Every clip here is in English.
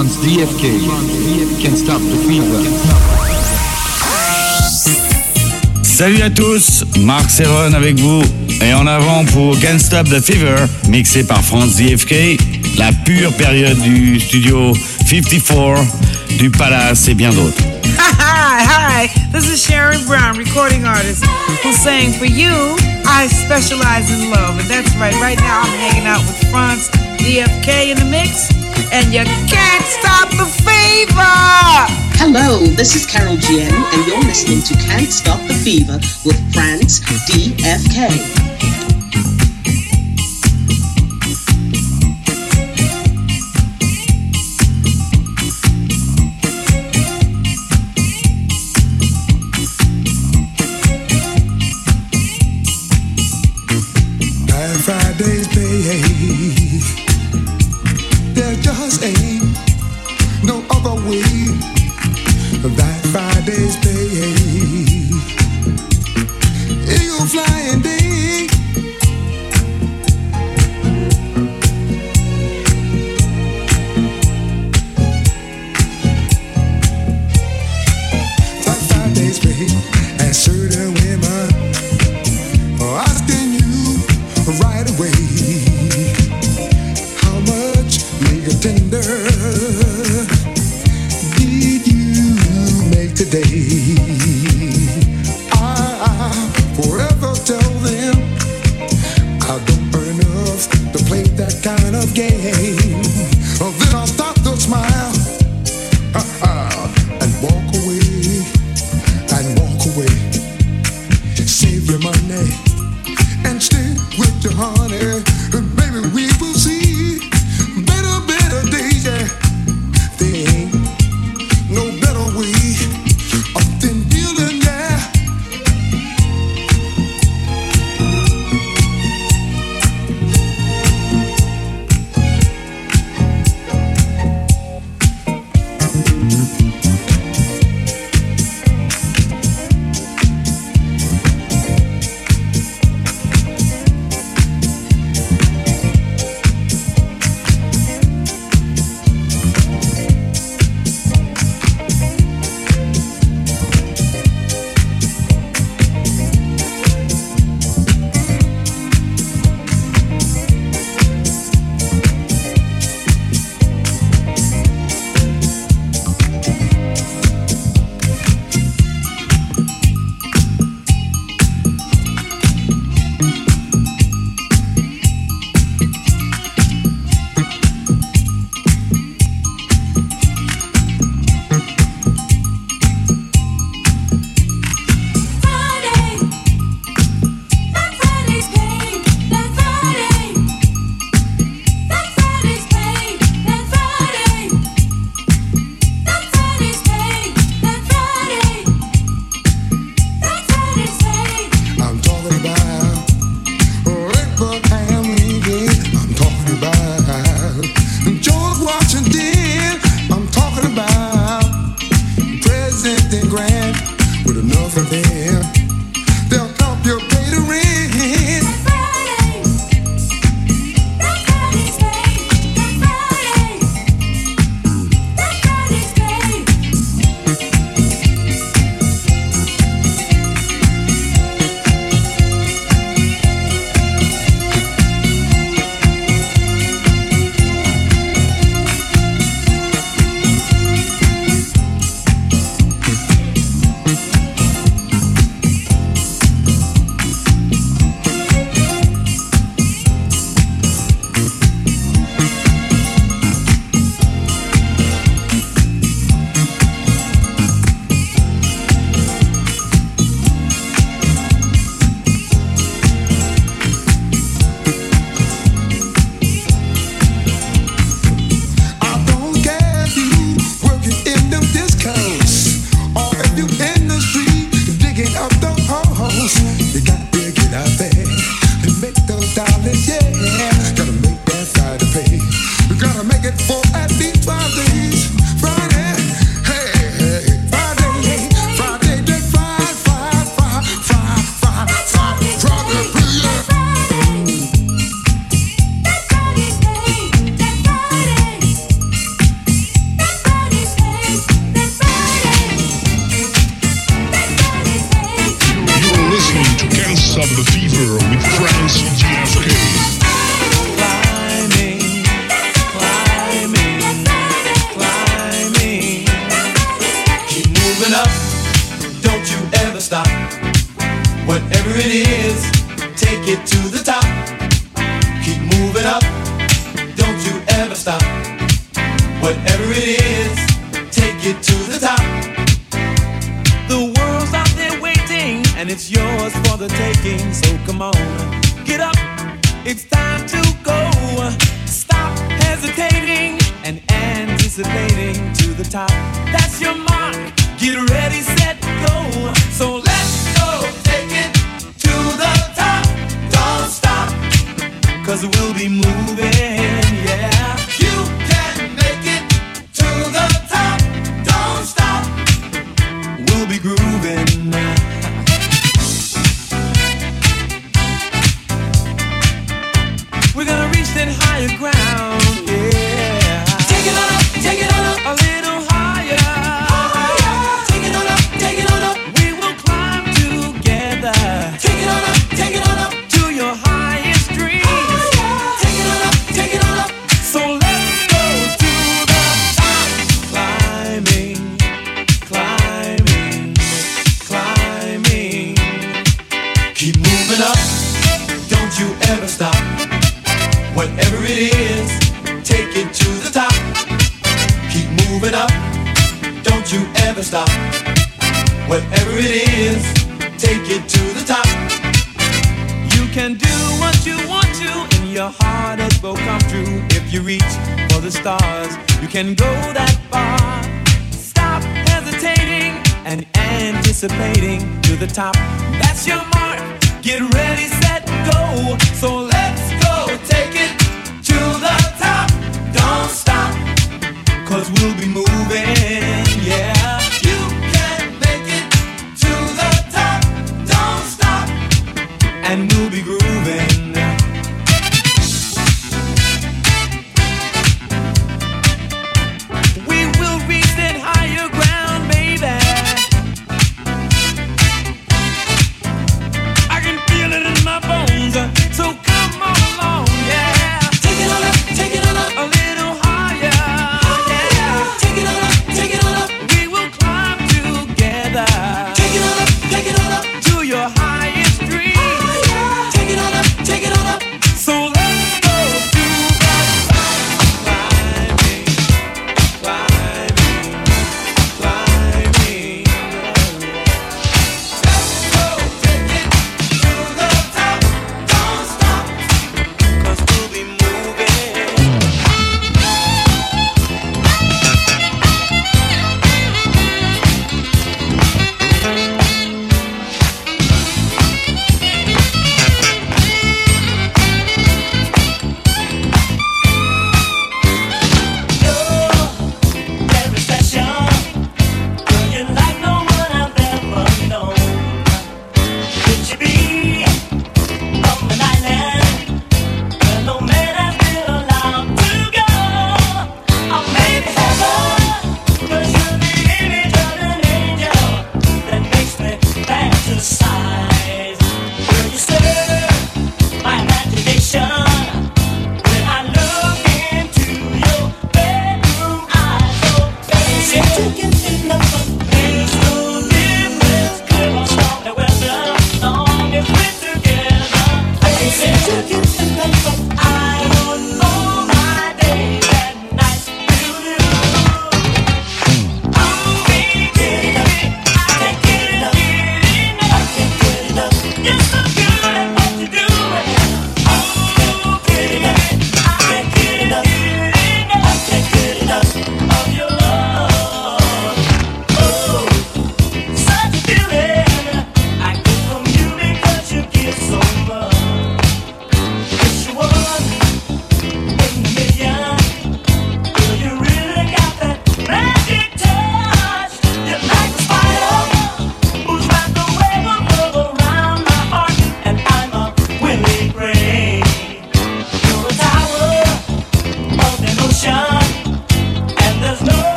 France DFK. Can't stop the fever. Salut à tous, Marc Serron avec vous. Et en avant pour Can't Stop the Fever, mixé par France DFK, la pure période du studio 54, du Palace et bien d'autres. Hi, hi, this is Sharon Brown, recording artist, who's saying for you, I specialize in love. And that's right, right now I'm hanging out with France DFK in the mix, and you can't stop the fever! Hello, this is Carol GM, and you're listening to Can't Stop the Fever with France DFK.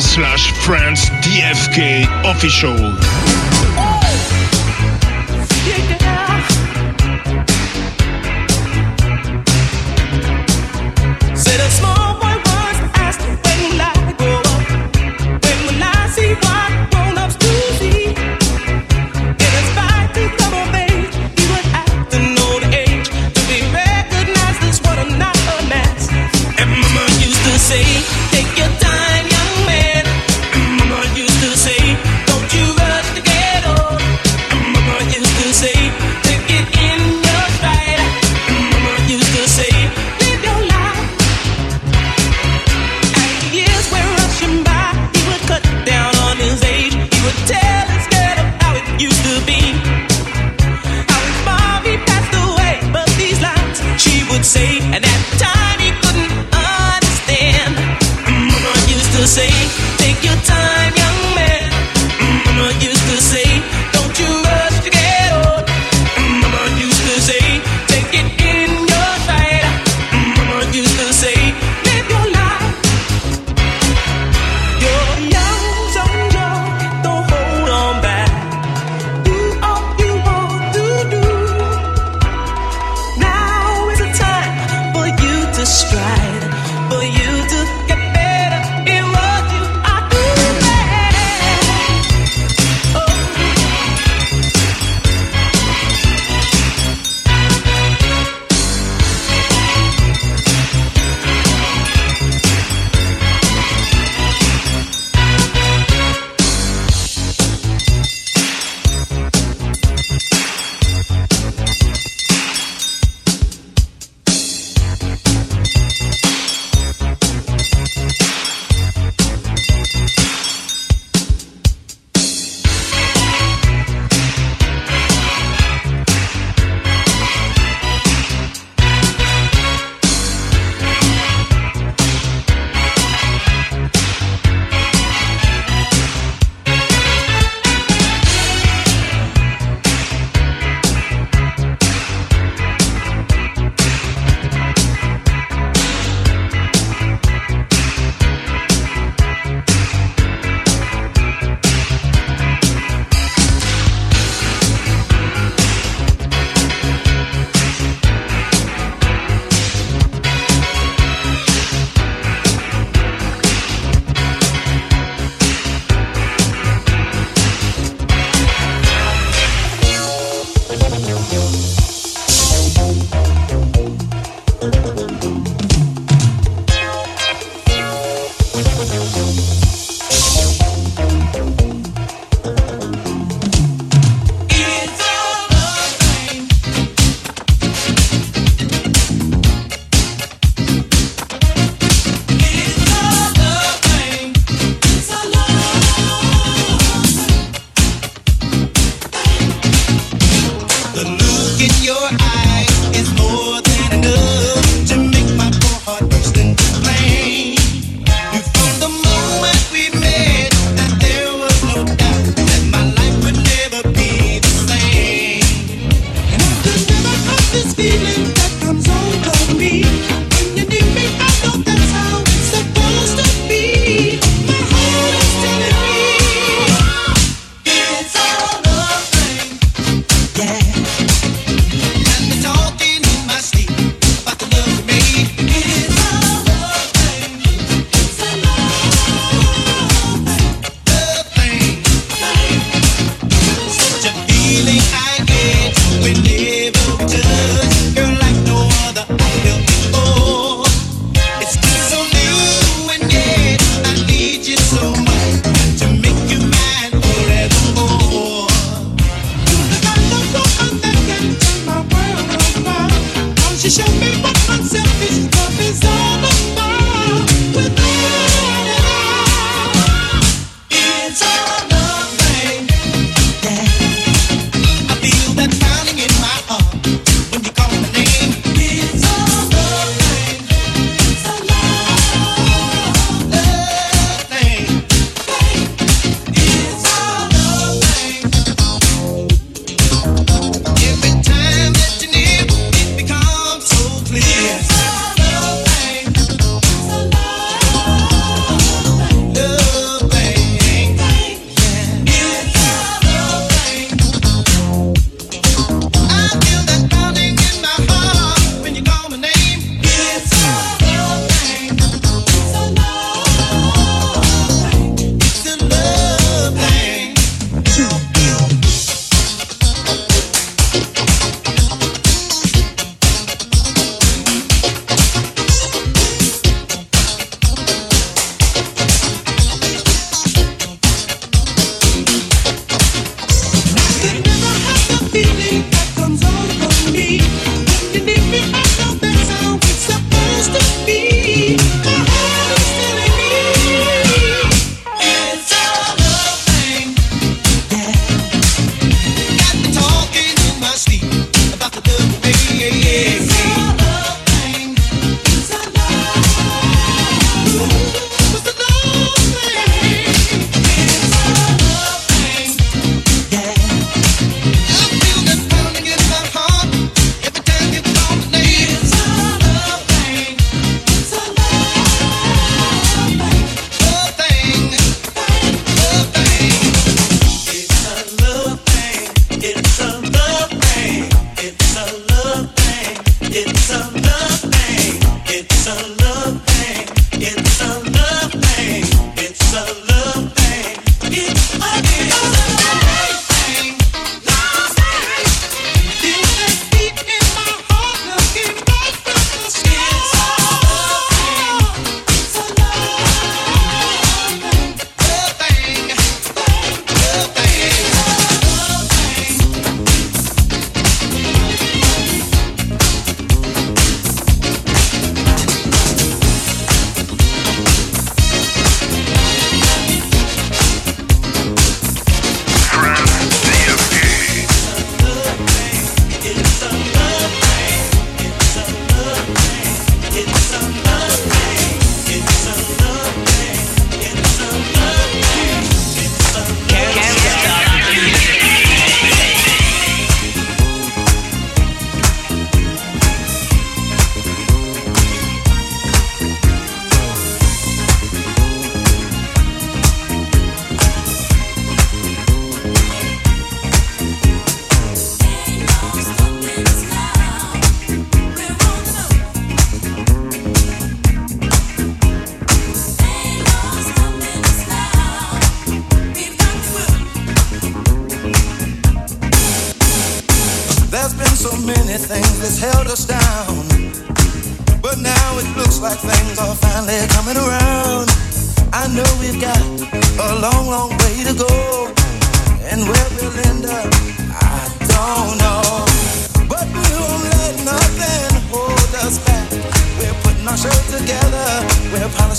Slash France DFK official.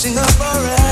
sing up forever.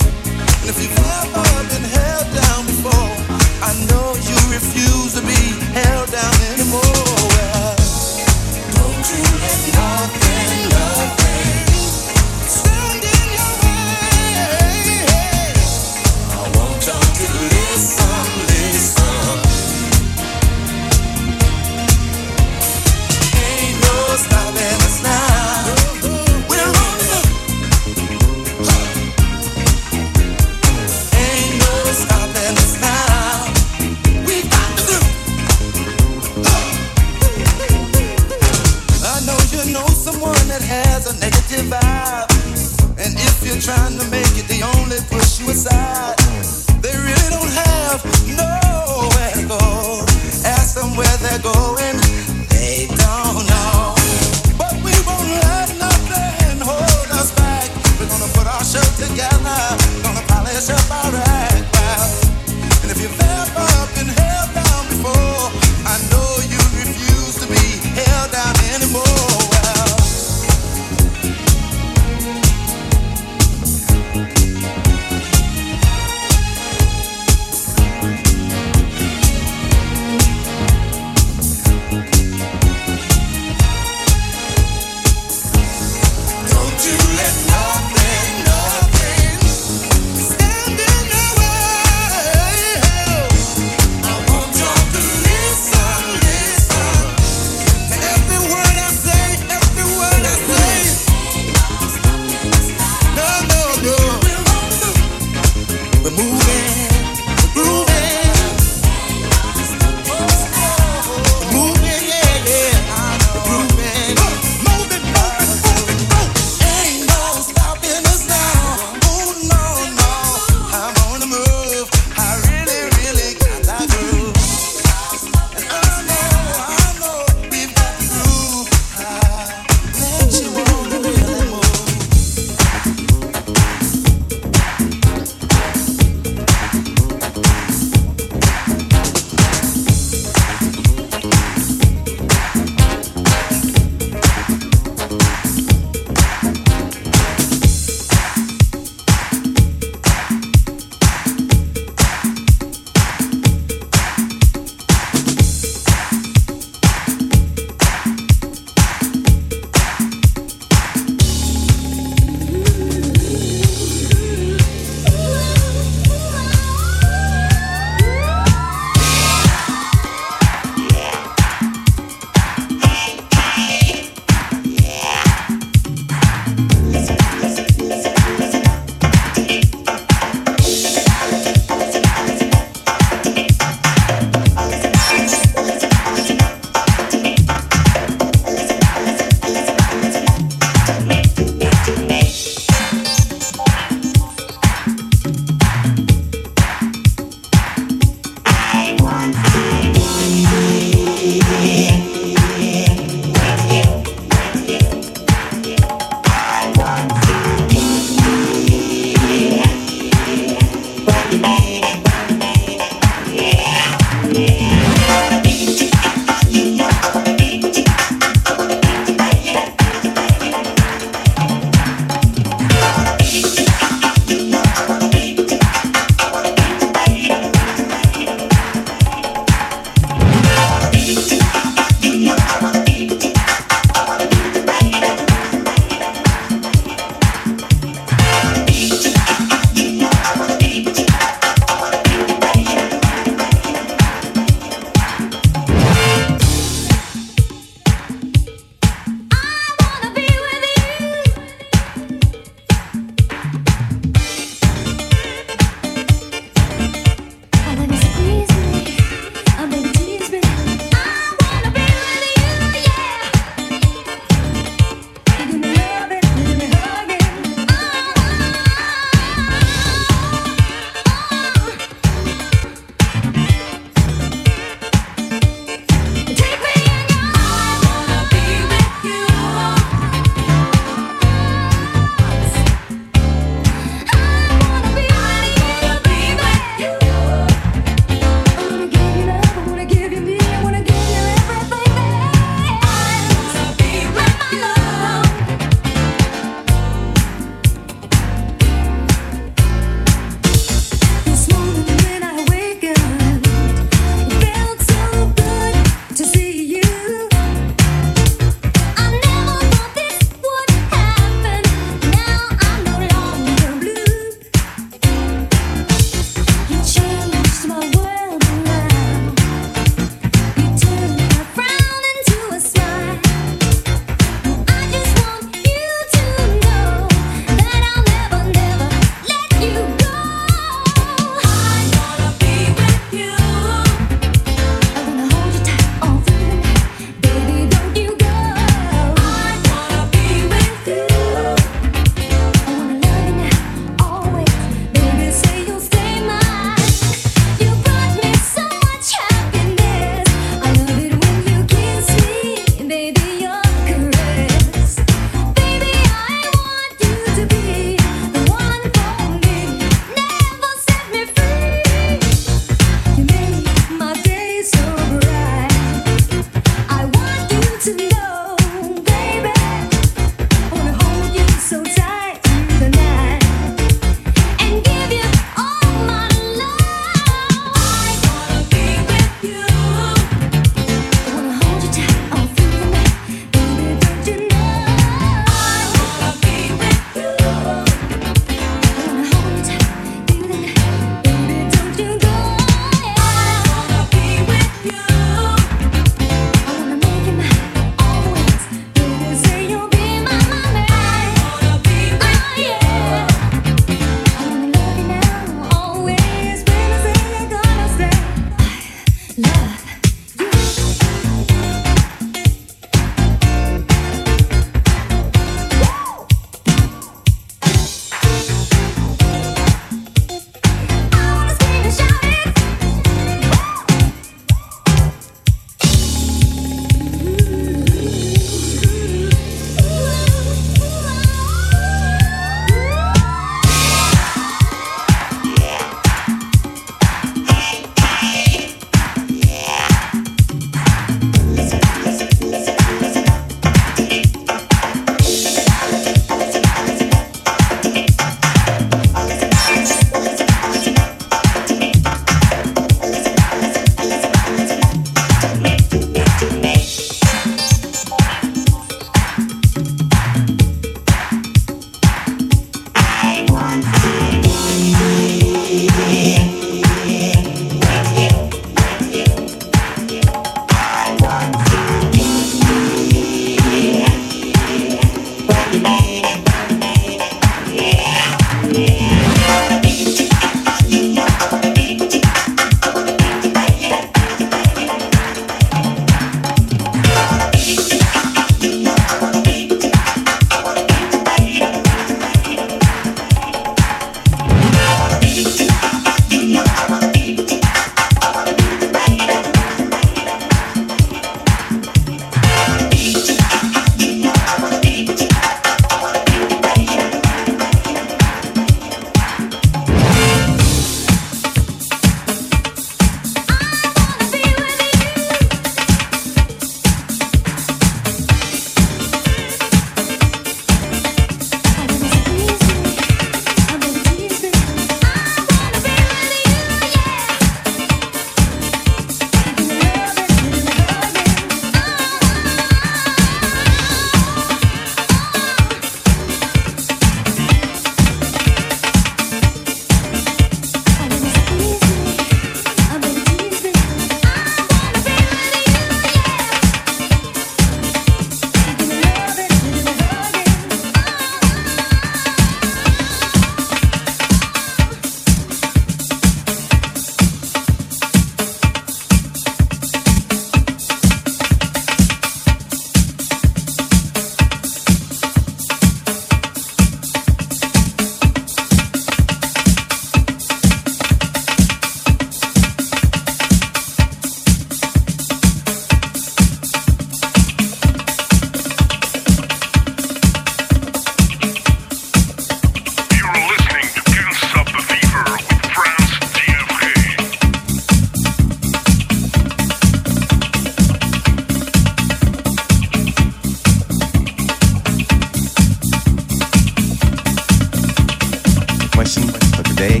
Sunday?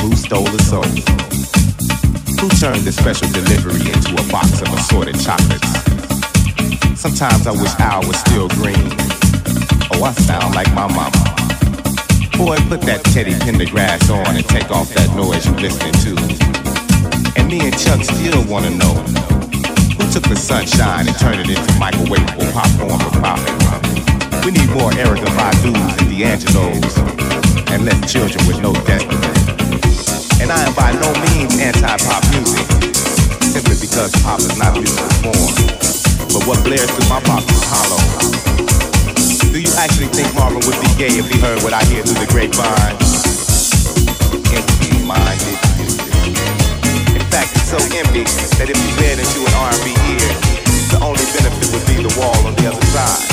Who stole the soul? Who turned the special delivery into a box of assorted chocolates? Sometimes I wish Al was still green. Oh, I sound like my mama. Boy, put that Teddy Pendergrass on and take off that noise you listening to. And me and Chuck still wanna know who took the sunshine and turned it into microwavable popcorn for profit. We need more Erykah Badu's and D'Angelo's and less children with no destiny. And I am by no means anti-pop music, simply because pop is not musical form. But what blares through my pop is hollow. Do you actually think Marvin would be gay if he heard what I hear through the grapevine? Empty-minded. music. In fact, it's so empty that if you read into an R&B ear, the only benefit would be the wall on the other side.